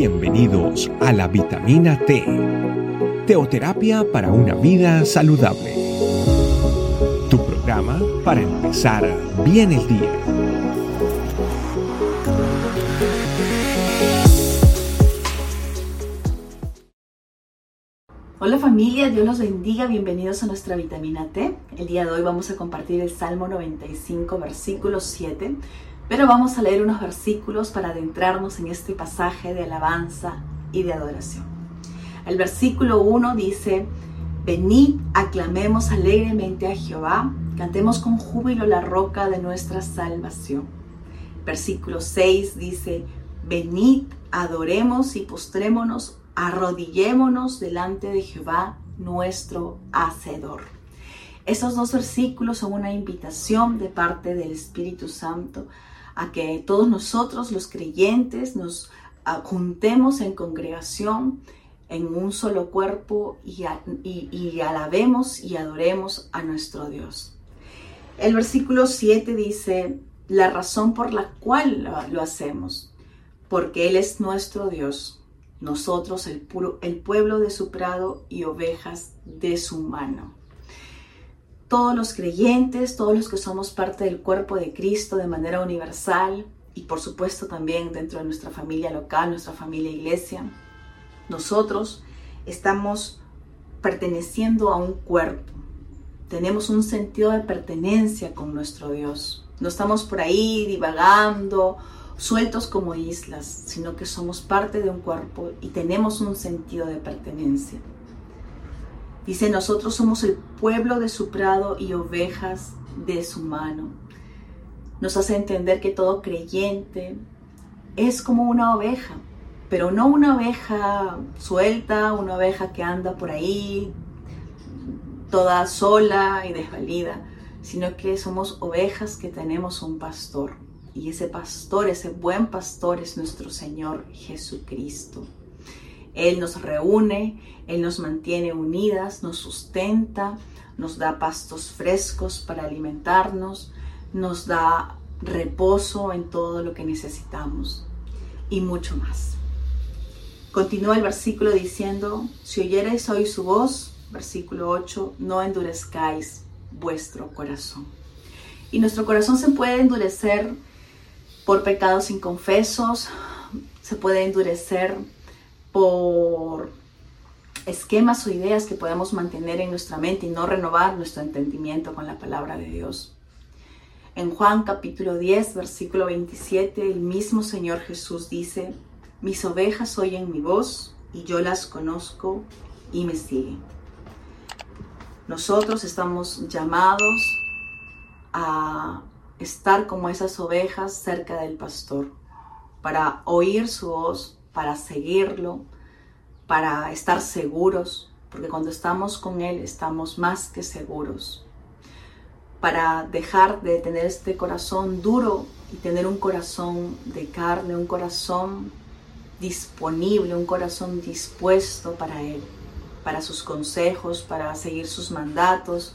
Bienvenidos a la vitamina T, teoterapia para una vida saludable. Tu programa para empezar bien el día. Hola familia, Dios los bendiga, bienvenidos a nuestra vitamina T. El día de hoy vamos a compartir el Salmo 95, versículo 7 pero vamos a leer unos versículos para adentrarnos en este pasaje de alabanza y de adoración. El versículo 1 dice, Venid, aclamemos alegremente a Jehová, cantemos con júbilo la roca de nuestra salvación. Versículo 6 dice, Venid, adoremos y postrémonos, arrodillémonos delante de Jehová, nuestro Hacedor. Esos dos versículos son una invitación de parte del Espíritu Santo a que todos nosotros los creyentes nos ah, juntemos en congregación en un solo cuerpo y, alabemos y adoremos a nuestro Dios. El versículo 7 dice, la razón por la cual lo, hacemos, porque Él es nuestro Dios, nosotros el pueblo de su prado y ovejas de su mano todos los creyentes, todos los que somos parte del cuerpo de Cristo de manera universal y por supuesto también dentro de nuestra familia local, nuestra familia iglesia, nosotros estamos perteneciendo a un cuerpo. Tenemos un sentido de pertenencia con nuestro Dios. No estamos por ahí divagando, sueltos como islas, sino que somos parte de un cuerpo y tenemos un sentido de pertenencia. Dice, nosotros somos el pueblo de su prado y ovejas de su mano. Nos hace entender que todo creyente es como una oveja, pero no una oveja suelta, una oveja que anda por ahí toda sola y desvalida, sino que somos ovejas que tenemos un pastor. Y ese pastor, ese buen pastor es nuestro Señor Jesucristo. Él nos reúne, Él nos mantiene unidas, nos sustenta, nos da pastos frescos para alimentarnos, nos da reposo en todo lo que necesitamos y mucho más. Continúa el versículo diciendo, si oyereis hoy su voz, versículo 8, no endurezcáis vuestro corazón. Y nuestro corazón se puede endurecer por pecados inconfesos, se puede endurecer por esquemas o ideas que podemos mantener en nuestra mente y no renovar nuestro entendimiento con la palabra de Dios. En Juan capítulo 10, versículo 27, el mismo Señor Jesús dice, mis ovejas oyen mi voz y yo las conozco y me siguen. Nosotros estamos llamados a estar como esas ovejas cerca del pastor, para oír su voz, para seguirlo, para estar seguros, porque cuando estamos con Él estamos más que seguros, para dejar de tener este corazón duro y tener un corazón de carne, un corazón disponible, un corazón dispuesto para Él, para sus consejos, para seguir sus mandatos,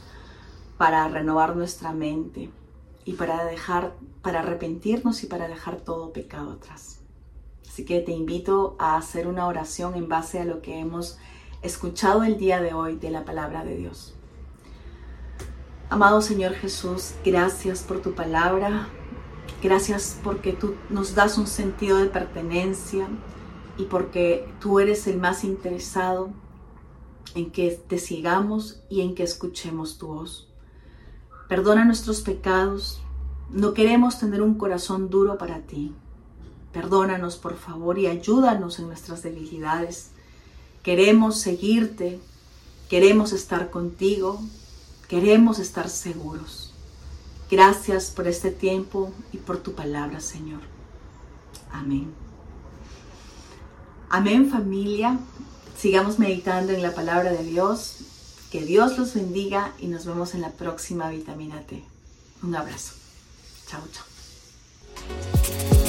para renovar nuestra mente y para dejar, para arrepentirnos y para dejar todo pecado atrás. Así que te invito a hacer una oración en base a lo que hemos escuchado el día de hoy de la palabra de Dios. Amado Señor Jesús, gracias por tu palabra. Gracias porque tú nos das un sentido de pertenencia y porque tú eres el más interesado en que te sigamos y en que escuchemos tu voz. Perdona nuestros pecados. No queremos tener un corazón duro para ti. Perdónanos, por favor, y ayúdanos en nuestras debilidades. Queremos seguirte, queremos estar contigo, queremos estar seguros. Gracias por este tiempo y por tu palabra, Señor. Amén. Amén familia. Sigamos meditando en la palabra de Dios. Que Dios los bendiga y nos vemos en la próxima vitamina T. Un abrazo. Chao, chao.